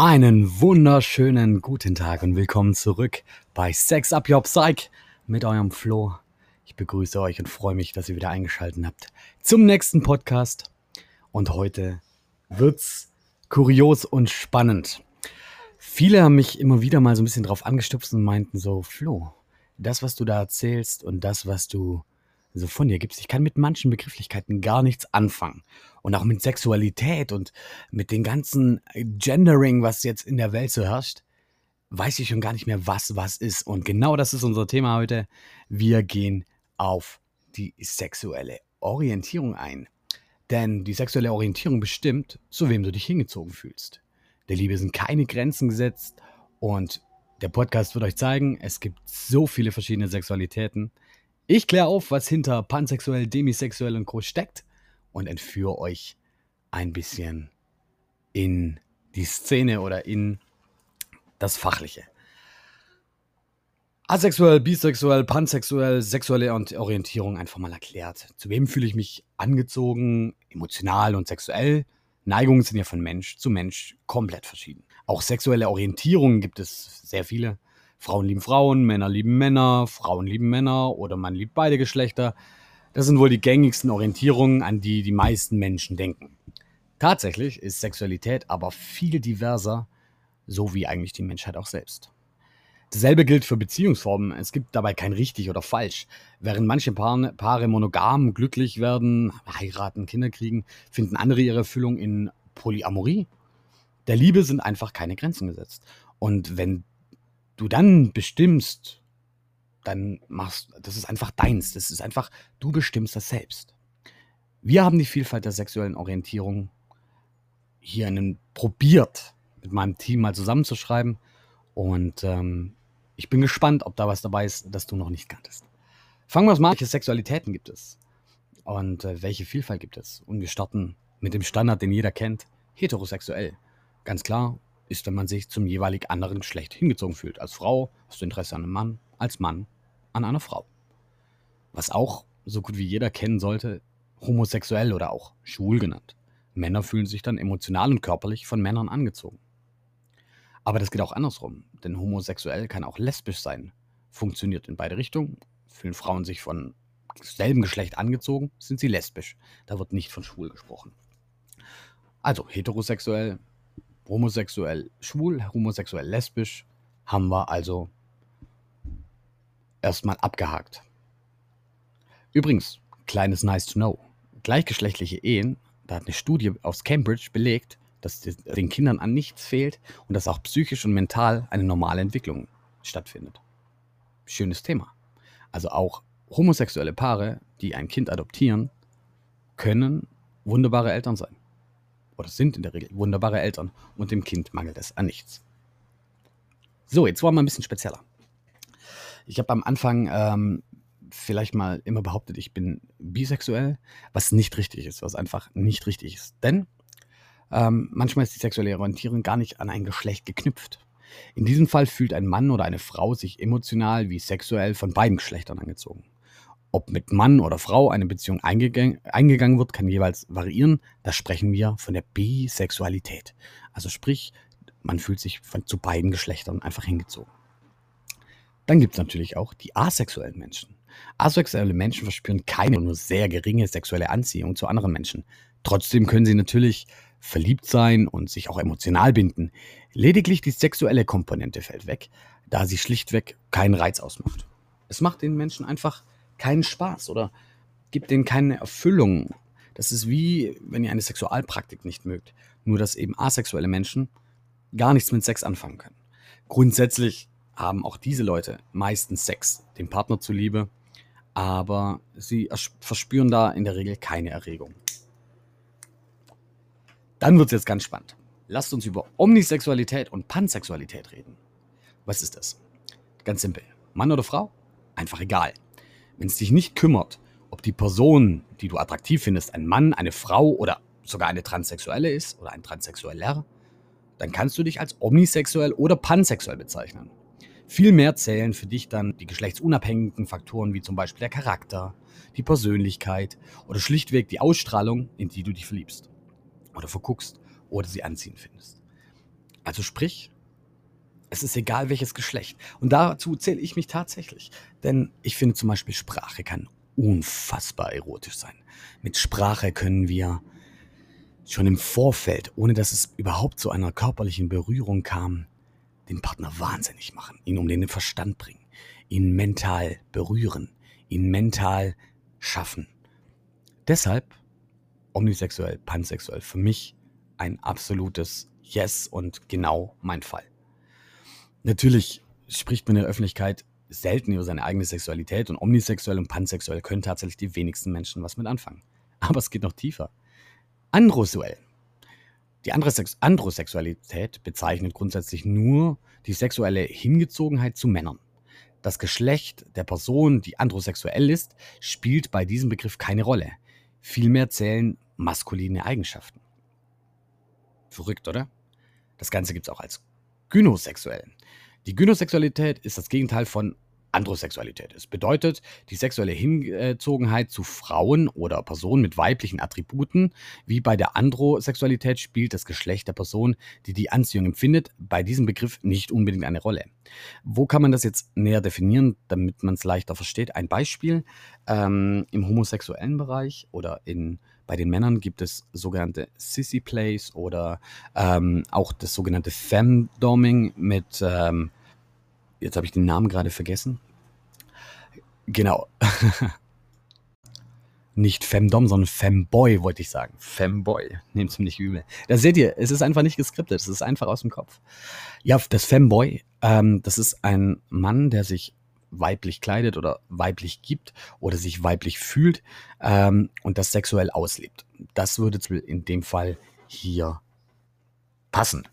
Einen wunderschönen guten Tag und willkommen zurück bei Sex Up Your Psych mit eurem Flo. Ich begrüße euch und freue mich, dass ihr wieder eingeschaltet habt zum nächsten Podcast. Und heute wird's kurios und spannend. Viele haben mich immer wieder mal so ein bisschen drauf angestupst und meinten so, Flo, das, was du da erzählst und das, was du so von dir gibst. Ich kann mit manchen Begrifflichkeiten gar nichts anfangen. Und auch mit Sexualität und mit dem ganzen Gendering, was jetzt in der Welt so herrscht, weiß ich schon gar nicht mehr, was was ist. Und genau das ist unser Thema heute. Wir gehen auf die sexuelle Orientierung ein. Denn die sexuelle Orientierung bestimmt, zu wem du dich hingezogen fühlst. Der Liebe sind keine Grenzen gesetzt und der Podcast wird euch zeigen, es gibt so viele verschiedene Sexualitäten. Ich kläre auf, was hinter pansexuell, demisexuell und Co. steckt und entführe euch ein bisschen in die Szene oder in das Fachliche. Asexuell, bisexuell, pansexuell, sexuelle Orientierung einfach mal erklärt. Zu wem fühle ich mich angezogen, emotional und sexuell? Neigungen sind ja von Mensch zu Mensch komplett verschieden. Auch sexuelle Orientierungen gibt es sehr viele. Frauen lieben Frauen, Männer lieben Männer, Frauen lieben Männer oder man liebt beide Geschlechter. Das sind wohl die gängigsten Orientierungen, an die die meisten Menschen denken. Tatsächlich ist Sexualität aber viel diverser, so wie eigentlich die Menschheit auch selbst. Dasselbe gilt für Beziehungsformen. Es gibt dabei kein richtig oder falsch. Während manche Paare, monogam glücklich werden, heiraten, Kinder kriegen, finden andere ihre Erfüllung in Polyamorie. Der Liebe sind einfach keine Grenzen gesetzt. Und wenn du dann bestimmst, dann machst das ist einfach deins. Das ist einfach, du bestimmst das selbst. Wir haben die Vielfalt der sexuellen Orientierung hier einen probiert, mit meinem Team mal zusammenzuschreiben. Und ähm, ich bin gespannt, ob da was dabei ist, das du noch nicht kanntest. Fangen wir mal an. Welche Sexualitäten gibt es? Und äh, welche Vielfalt gibt es? Und wir starten mit dem Standard, den jeder kennt. Heterosexuell. Ganz klar, ist, wenn man sich zum jeweilig anderen Geschlecht hingezogen fühlt. Als Frau hast du Interesse an einem Mann, als Mann an einer Frau. Was auch so gut wie jeder kennen sollte, homosexuell oder auch schwul genannt. Männer fühlen sich dann emotional und körperlich von Männern angezogen. Aber das geht auch andersrum, denn homosexuell kann auch lesbisch sein. Funktioniert in beide Richtungen. Fühlen Frauen sich von selben Geschlecht angezogen, sind sie lesbisch. Da wird nicht von schwul gesprochen. Also heterosexuell homosexuell schwul, homosexuell lesbisch haben wir also erstmal abgehakt. Übrigens, kleines Nice to Know. Gleichgeschlechtliche Ehen, da hat eine Studie aus Cambridge belegt, dass den Kindern an nichts fehlt und dass auch psychisch und mental eine normale Entwicklung stattfindet. Schönes Thema. Also auch homosexuelle Paare, die ein Kind adoptieren, können wunderbare Eltern sein oder sind in der Regel wunderbare Eltern und dem Kind mangelt es an nichts. So, jetzt wollen wir ein bisschen spezieller. Ich habe am Anfang ähm, vielleicht mal immer behauptet, ich bin bisexuell, was nicht richtig ist, was einfach nicht richtig ist. Denn ähm, manchmal ist die sexuelle Orientierung gar nicht an ein Geschlecht geknüpft. In diesem Fall fühlt ein Mann oder eine Frau sich emotional wie sexuell von beiden Geschlechtern angezogen. Ob mit Mann oder Frau eine Beziehung eingegangen, eingegangen wird, kann jeweils variieren. Da sprechen wir von der Bisexualität. Also sprich, man fühlt sich von, zu beiden Geschlechtern einfach hingezogen. Dann gibt es natürlich auch die asexuellen Menschen. Asexuelle Menschen verspüren keine nur sehr geringe sexuelle Anziehung zu anderen Menschen. Trotzdem können sie natürlich verliebt sein und sich auch emotional binden. Lediglich die sexuelle Komponente fällt weg, da sie schlichtweg keinen Reiz ausmacht. Es macht den Menschen einfach keinen Spaß oder gibt denen keine Erfüllung. Das ist wie, wenn ihr eine Sexualpraktik nicht mögt. Nur, dass eben asexuelle Menschen gar nichts mit Sex anfangen können. Grundsätzlich haben auch diese Leute meistens Sex, dem Partner zuliebe, aber sie verspüren da in der Regel keine Erregung. Dann wird es jetzt ganz spannend. Lasst uns über Omnisexualität und Pansexualität reden. Was ist das? Ganz simpel. Mann oder Frau? Einfach egal. Wenn es dich nicht kümmert, ob die Person, die du attraktiv findest, ein Mann, eine Frau oder sogar eine Transsexuelle ist oder ein Transsexueller, dann kannst du dich als omnisexuell oder pansexuell bezeichnen. Vielmehr zählen für dich dann die geschlechtsunabhängigen Faktoren wie zum Beispiel der Charakter, die Persönlichkeit oder schlichtweg die Ausstrahlung, in die du dich verliebst oder verguckst oder sie anziehen findest. Also sprich, es ist egal welches Geschlecht. Und dazu zähle ich mich tatsächlich. Denn ich finde zum Beispiel, Sprache kann unfassbar erotisch sein. Mit Sprache können wir schon im Vorfeld, ohne dass es überhaupt zu einer körperlichen Berührung kam, den Partner wahnsinnig machen, ihn um den Verstand bringen, ihn mental berühren, ihn mental schaffen. Deshalb omnisexuell, pansexuell, für mich ein absolutes Yes und genau mein Fall. Natürlich spricht man in der Öffentlichkeit selten über seine eigene Sexualität und omnisexuell und pansexuell können tatsächlich die wenigsten Menschen was mit anfangen. Aber es geht noch tiefer. Androsuell. Die Androsexualität bezeichnet grundsätzlich nur die sexuelle Hingezogenheit zu Männern. Das Geschlecht der Person, die androsexuell ist, spielt bei diesem Begriff keine Rolle. Vielmehr zählen maskuline Eigenschaften. Verrückt, oder? Das Ganze gibt es auch als gynosexuell. Die Gynosexualität ist das Gegenteil von Androsexualität. Es bedeutet die sexuelle Hingezogenheit zu Frauen oder Personen mit weiblichen Attributen. Wie bei der Androsexualität spielt das Geschlecht der Person, die die Anziehung empfindet, bei diesem Begriff nicht unbedingt eine Rolle. Wo kann man das jetzt näher definieren, damit man es leichter versteht? Ein Beispiel ähm, im homosexuellen Bereich oder in bei den Männern gibt es sogenannte Sissy Plays oder ähm, auch das sogenannte Femdoming mit ähm, Jetzt habe ich den Namen gerade vergessen. Genau. nicht Femdom, sondern Femboy, wollte ich sagen. Femboy. Nehmt es mir nicht übel. Da seht ihr, es ist einfach nicht geskriptet, es ist einfach aus dem Kopf. Ja, das Femboy, ähm, das ist ein Mann, der sich weiblich kleidet oder weiblich gibt oder sich weiblich fühlt ähm, und das sexuell auslebt. Das würde in dem Fall hier passen.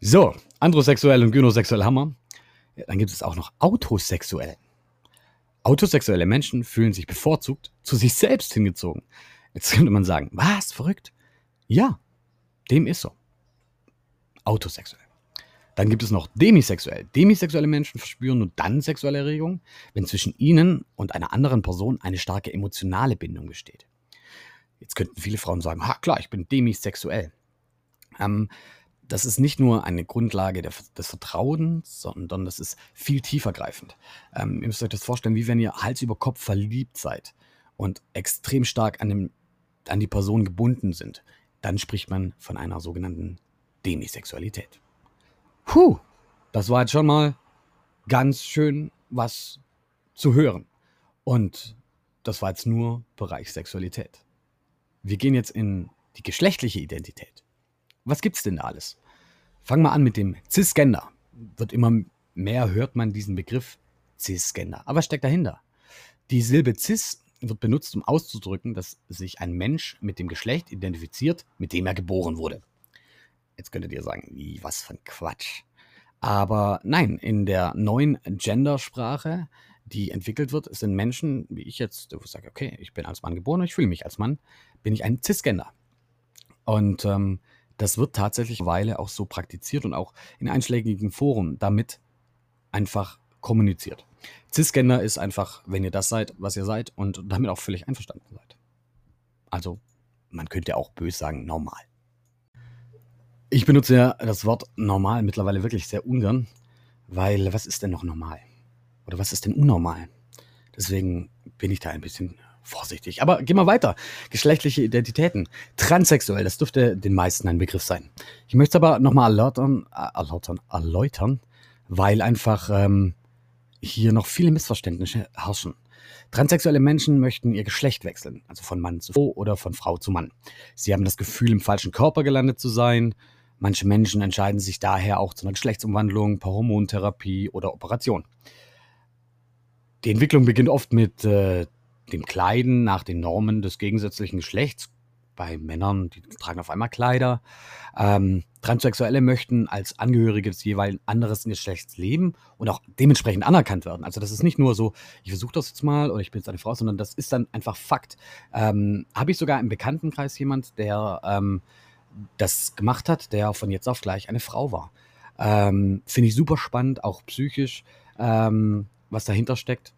So, androsexuell und gynosexuell wir. Dann gibt es auch noch autosexuell. Autosexuelle Menschen fühlen sich bevorzugt zu sich selbst hingezogen. Jetzt könnte man sagen, was, verrückt? Ja, dem ist so. Autosexuell. Dann gibt es noch demisexuell. Demisexuelle Menschen verspüren nur dann sexuelle Erregung, wenn zwischen ihnen und einer anderen Person eine starke emotionale Bindung besteht. Jetzt könnten viele Frauen sagen, ha klar, ich bin demisexuell. Ähm, das ist nicht nur eine Grundlage der, des Vertrauens, sondern das ist viel tiefergreifend. Ähm, ihr müsst euch das vorstellen, wie wenn ihr Hals über Kopf verliebt seid und extrem stark an, dem, an die Person gebunden sind. Dann spricht man von einer sogenannten Demisexualität. Puh, das war jetzt schon mal ganz schön was zu hören. Und das war jetzt nur Bereich Sexualität. Wir gehen jetzt in die geschlechtliche Identität. Was gibt's denn da alles? Fangen wir an mit dem Cisgender. Wird immer mehr hört man diesen Begriff Cisgender. Aber was steckt dahinter? Die Silbe Cis wird benutzt, um auszudrücken, dass sich ein Mensch mit dem Geschlecht identifiziert, mit dem er geboren wurde. Jetzt könntet ihr sagen, wie, was für ein Quatsch. Aber nein, in der neuen Gendersprache, die entwickelt wird, sind Menschen, wie ich jetzt, wo ich sage, okay, ich bin als Mann geboren, ich fühle mich als Mann, bin ich ein Cisgender. Und ähm, das wird tatsächlich Weile auch so praktiziert und auch in einschlägigen Foren damit einfach kommuniziert. Cisgender ist einfach, wenn ihr das seid, was ihr seid und damit auch völlig einverstanden seid. Also, man könnte auch bös sagen, normal. Ich benutze ja das Wort normal mittlerweile wirklich sehr ungern, weil was ist denn noch normal? Oder was ist denn unnormal? Deswegen bin ich da ein bisschen vorsichtig. Aber gehen wir weiter. Geschlechtliche Identitäten. Transsexuell, das dürfte den meisten ein Begriff sein. Ich möchte es aber nochmal erläutern, äh, erläutern, erläutern, weil einfach ähm, hier noch viele Missverständnisse herrschen. Transsexuelle Menschen möchten ihr Geschlecht wechseln, also von Mann zu Frau oder von Frau zu Mann. Sie haben das Gefühl, im falschen Körper gelandet zu sein. Manche Menschen entscheiden sich daher auch zu einer Geschlechtsumwandlung per Hormontherapie oder Operation. Die Entwicklung beginnt oft mit äh, dem Kleiden nach den Normen des gegensätzlichen Geschlechts. Bei Männern, die tragen auf einmal Kleider. Ähm, Transsexuelle möchten als Angehörige des jeweils anderen Geschlechts leben und auch dementsprechend anerkannt werden. Also das ist nicht nur so, ich versuche das jetzt mal oder ich bin jetzt eine Frau, sondern das ist dann einfach Fakt. Ähm, Habe ich sogar im Bekanntenkreis jemand, der ähm, das gemacht hat, der von jetzt auf gleich eine Frau war. Ähm, Finde ich super spannend, auch psychisch, ähm, was dahinter steckt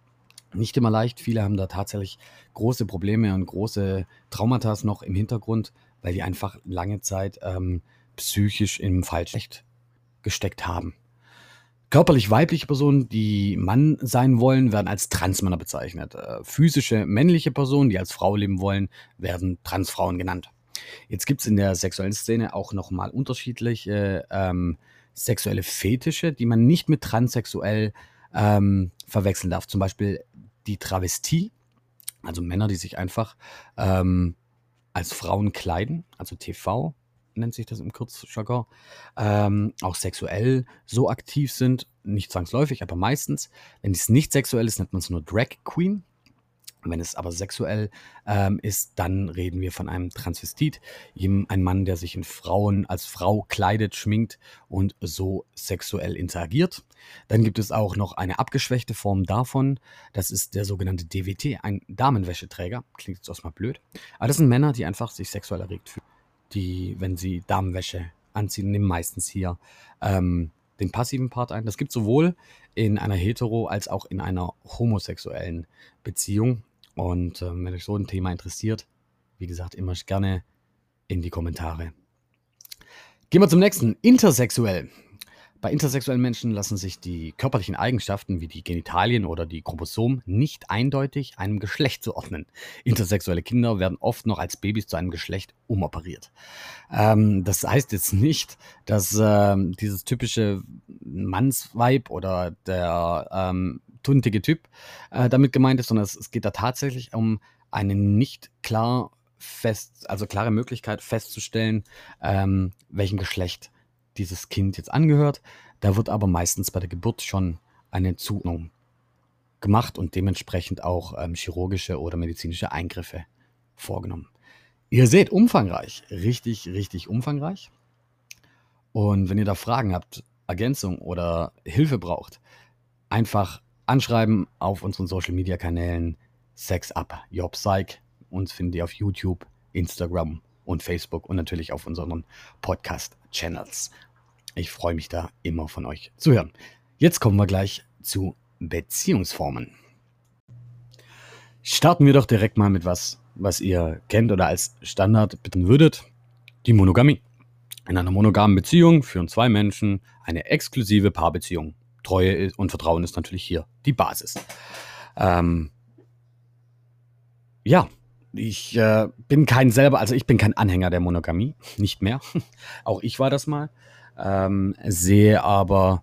nicht immer leicht. Viele haben da tatsächlich große Probleme und große Traumata noch im Hintergrund, weil die einfach lange Zeit ähm, psychisch im Falschen gesteckt haben. Körperlich weibliche Personen, die Mann sein wollen, werden als Transmänner bezeichnet. Äh, physische männliche Personen, die als Frau leben wollen, werden Transfrauen genannt. Jetzt gibt es in der sexuellen Szene auch nochmal unterschiedliche ähm, sexuelle Fetische, die man nicht mit transsexuell ähm, verwechseln darf. Zum Beispiel die Travestie, also Männer, die sich einfach ähm, als Frauen kleiden, also TV nennt sich das im Kurzjargon, ähm, auch sexuell so aktiv sind, nicht zwangsläufig, aber meistens. Wenn es nicht sexuell ist, nennt man es nur Drag Queen. Wenn es aber sexuell ähm, ist, dann reden wir von einem Transvestit, ein Mann, der sich in Frauen als Frau kleidet, schminkt und so sexuell interagiert. Dann gibt es auch noch eine abgeschwächte Form davon. Das ist der sogenannte DWT, ein Damenwäscheträger. Klingt jetzt erstmal blöd. Aber das sind Männer, die einfach sich sexuell erregt fühlen. Die, wenn sie Damenwäsche anziehen, nehmen meistens hier ähm, den passiven Part ein. Das gibt sowohl in einer hetero- als auch in einer homosexuellen Beziehung. Und ähm, wenn euch so ein Thema interessiert, wie gesagt, immer gerne in die Kommentare. Gehen wir zum nächsten. Intersexuell. Bei intersexuellen Menschen lassen sich die körperlichen Eigenschaften wie die Genitalien oder die Chromosomen nicht eindeutig einem Geschlecht zuordnen. Intersexuelle Kinder werden oft noch als Babys zu einem Geschlecht umoperiert. Ähm, das heißt jetzt nicht, dass ähm, dieses typische Mannsweib oder der ähm, tuntige Typ äh, damit gemeint ist, sondern es, es geht da tatsächlich um eine nicht klar fest, also klare Möglichkeit festzustellen, ähm, welchem Geschlecht dieses Kind jetzt angehört. Da wird aber meistens bei der Geburt schon eine Zuordnung gemacht und dementsprechend auch ähm, chirurgische oder medizinische Eingriffe vorgenommen. Ihr seht, umfangreich, richtig, richtig umfangreich. Und wenn ihr da Fragen habt, Ergänzung oder Hilfe braucht, einfach anschreiben auf unseren Social Media Kanälen Sex Up Your Psych. Uns findet ihr auf YouTube, Instagram und Facebook und natürlich auf unseren Podcast Channels. Ich freue mich da immer von euch zu hören. Jetzt kommen wir gleich zu Beziehungsformen. Starten wir doch direkt mal mit was, was ihr kennt oder als Standard bitten würdet. Die Monogamie. In einer monogamen Beziehung führen zwei Menschen eine exklusive Paarbeziehung. Treue und Vertrauen ist natürlich hier die Basis. Ähm, ja, ich äh, bin kein selber, also ich bin kein Anhänger der Monogamie, nicht mehr. Auch ich war das mal ähm, sehe aber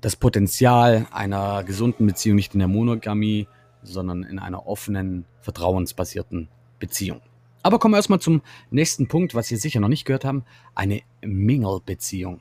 das Potenzial einer gesunden Beziehung nicht in der Monogamie, sondern in einer offenen, vertrauensbasierten Beziehung. Aber kommen wir erstmal zum nächsten Punkt, was ihr sicher noch nicht gehört haben, eine Mingle-Beziehung.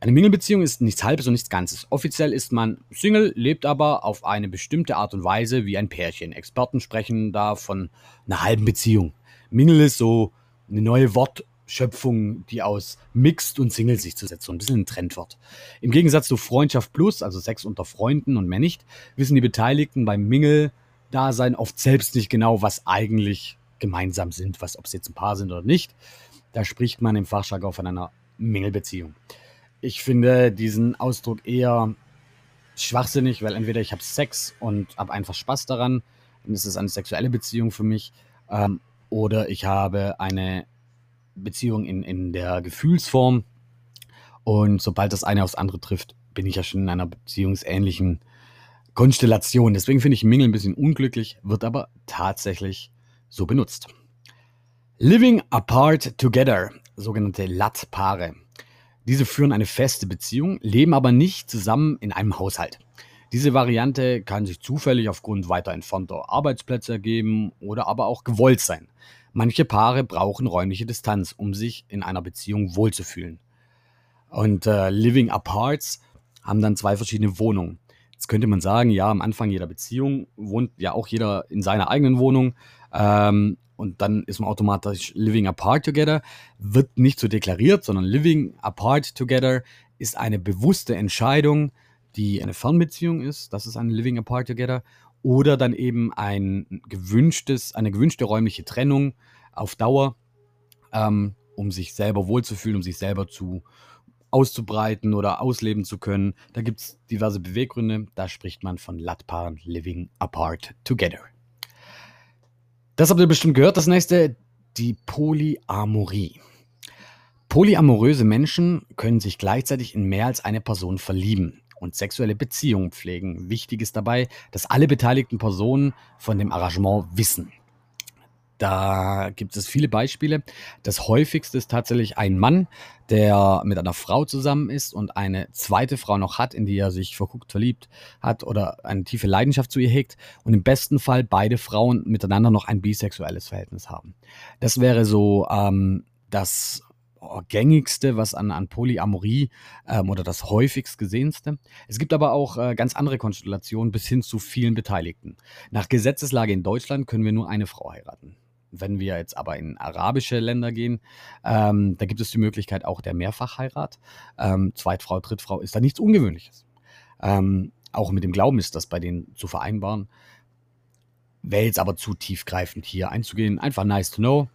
Eine Mingle-Beziehung ist nichts Halbes und nichts Ganzes. Offiziell ist man Single, lebt aber auf eine bestimmte Art und Weise wie ein Pärchen. Experten sprechen da von einer halben Beziehung. Mingle ist so eine neue Wort- Schöpfung, die aus Mixed und Single sich zusetzt, so ein bisschen ein Trendwort. Im Gegensatz zu Freundschaft Plus, also Sex unter Freunden und mehr nicht, wissen die Beteiligten beim Mingle-Dasein oft selbst nicht genau, was eigentlich gemeinsam sind, was, ob sie jetzt ein Paar sind oder nicht. Da spricht man im Fachjargon von einer Mingle-Beziehung. Ich finde diesen Ausdruck eher schwachsinnig, weil entweder ich habe Sex und habe einfach Spaß daran, dann ist es eine sexuelle Beziehung für mich, ähm, oder ich habe eine Beziehung in, in der Gefühlsform. Und sobald das eine aufs andere trifft, bin ich ja schon in einer beziehungsähnlichen Konstellation. Deswegen finde ich Mingle ein bisschen unglücklich, wird aber tatsächlich so benutzt. Living apart together, sogenannte Lat-Paare. Diese führen eine feste Beziehung, leben aber nicht zusammen in einem Haushalt. Diese Variante kann sich zufällig aufgrund weiter entfernter Arbeitsplätze ergeben oder aber auch gewollt sein. Manche Paare brauchen räumliche Distanz, um sich in einer Beziehung wohlzufühlen. Und äh, Living Aparts haben dann zwei verschiedene Wohnungen. Jetzt könnte man sagen, ja, am Anfang jeder Beziehung wohnt ja auch jeder in seiner eigenen Wohnung. Ähm, und dann ist man automatisch living apart together. Wird nicht so deklariert, sondern living apart together ist eine bewusste Entscheidung, die eine Fernbeziehung ist. Das ist ein living apart together oder dann eben ein gewünschtes, eine gewünschte räumliche Trennung auf Dauer, ähm, um sich selber wohlzufühlen, um sich selber zu auszubreiten oder ausleben zu können. Da gibt es diverse Beweggründe. Da spricht man von Latpaaren living apart together. Das habt ihr bestimmt gehört. Das nächste, die Polyamorie. Polyamoröse Menschen können sich gleichzeitig in mehr als eine Person verlieben und sexuelle Beziehungen pflegen. Wichtig ist dabei, dass alle beteiligten Personen von dem Arrangement wissen. Da gibt es viele Beispiele. Das häufigste ist tatsächlich ein Mann, der mit einer Frau zusammen ist und eine zweite Frau noch hat, in die er sich verguckt verliebt hat oder eine tiefe Leidenschaft zu ihr hegt und im besten Fall beide Frauen miteinander noch ein bisexuelles Verhältnis haben. Das wäre so ähm, das gängigste, was an, an Polyamorie ähm, oder das häufigst gesehenste. Es gibt aber auch äh, ganz andere Konstellationen bis hin zu vielen Beteiligten. Nach Gesetzeslage in Deutschland können wir nur eine Frau heiraten. Wenn wir jetzt aber in arabische Länder gehen, ähm, da gibt es die Möglichkeit auch der Mehrfachheirat. Ähm, Zweitfrau, Drittfrau ist da nichts Ungewöhnliches. Ähm, auch mit dem Glauben ist das bei denen zu vereinbaren. Wäre jetzt aber zu tiefgreifend hier einzugehen. Einfach nice to know.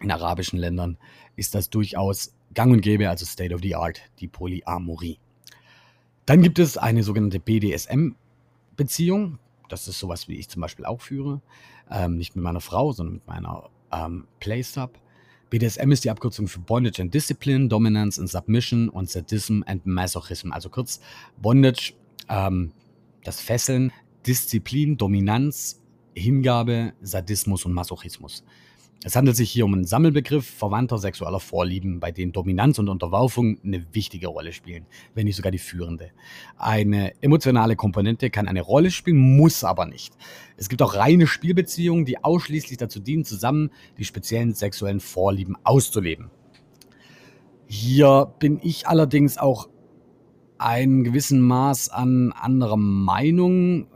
In arabischen Ländern ist das durchaus gang und gäbe, also State of the Art, die Polyamorie. Dann gibt es eine sogenannte BDSM-Beziehung. Das ist sowas, wie ich zum Beispiel auch führe. Ähm, nicht mit meiner Frau, sondern mit meiner ähm, Playsub. BDSM ist die Abkürzung für Bondage and Discipline, Dominance and Submission und Sadism and Masochism. Also kurz Bondage, ähm, das Fesseln, Disziplin, Dominanz, Hingabe, Sadismus und Masochismus. Es handelt sich hier um einen Sammelbegriff verwandter sexueller Vorlieben, bei denen Dominanz und Unterwerfung eine wichtige Rolle spielen, wenn nicht sogar die führende. Eine emotionale Komponente kann eine Rolle spielen, muss aber nicht. Es gibt auch reine Spielbeziehungen, die ausschließlich dazu dienen, zusammen die speziellen sexuellen Vorlieben auszuleben. Hier bin ich allerdings auch ein gewissen Maß an anderer Meinung,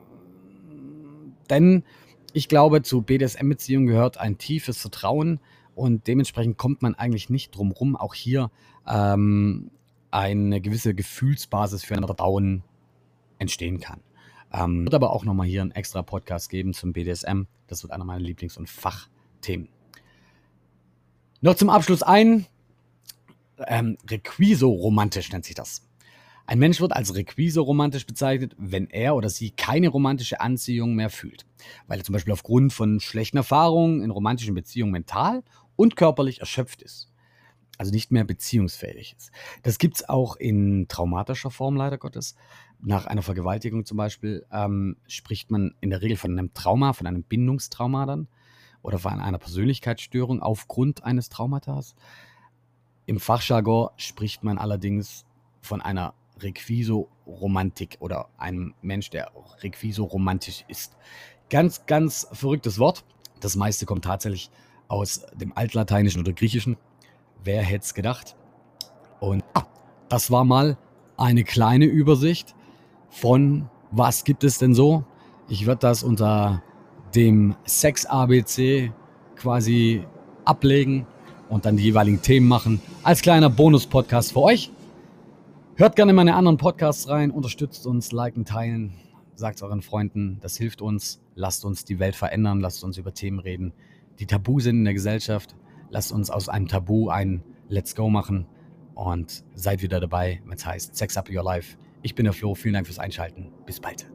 denn ich glaube, zu BDSM-Beziehungen gehört ein tiefes Vertrauen und dementsprechend kommt man eigentlich nicht drum rum, auch hier ähm, eine gewisse Gefühlsbasis für ein Vertrauen entstehen kann. Ähm, wird aber auch nochmal hier einen extra Podcast geben zum BDSM. Das wird einer meiner Lieblings- und Fachthemen. Noch zum Abschluss ein ähm, Requiso-romantisch nennt sich das. Ein Mensch wird als Requise romantisch bezeichnet, wenn er oder sie keine romantische Anziehung mehr fühlt, weil er zum Beispiel aufgrund von schlechten Erfahrungen in romantischen Beziehungen mental und körperlich erschöpft ist. Also nicht mehr beziehungsfähig ist. Das gibt es auch in traumatischer Form, leider Gottes. Nach einer Vergewaltigung zum Beispiel ähm, spricht man in der Regel von einem Trauma, von einem Bindungstrauma dann oder von einer Persönlichkeitsstörung aufgrund eines Traumatas. Im Fachjargon spricht man allerdings von einer Requiso-Romantik oder einem Mensch, der Requiso-romantisch ist. Ganz, ganz verrücktes Wort. Das meiste kommt tatsächlich aus dem Altlateinischen oder Griechischen. Wer hätte es gedacht? Und ah, das war mal eine kleine Übersicht von was gibt es denn so. Ich werde das unter dem Sex-ABC quasi ablegen und dann die jeweiligen Themen machen. Als kleiner Bonus-Podcast für euch. Hört gerne meine anderen Podcasts rein, unterstützt uns, liken, teilen, sagt es euren Freunden, das hilft uns. Lasst uns die Welt verändern, lasst uns über Themen reden, die tabu sind in der Gesellschaft. Lasst uns aus einem Tabu ein Let's Go machen und seid wieder dabei, wenn es heißt Sex Up Your Life. Ich bin der Flo, vielen Dank fürs Einschalten. Bis bald.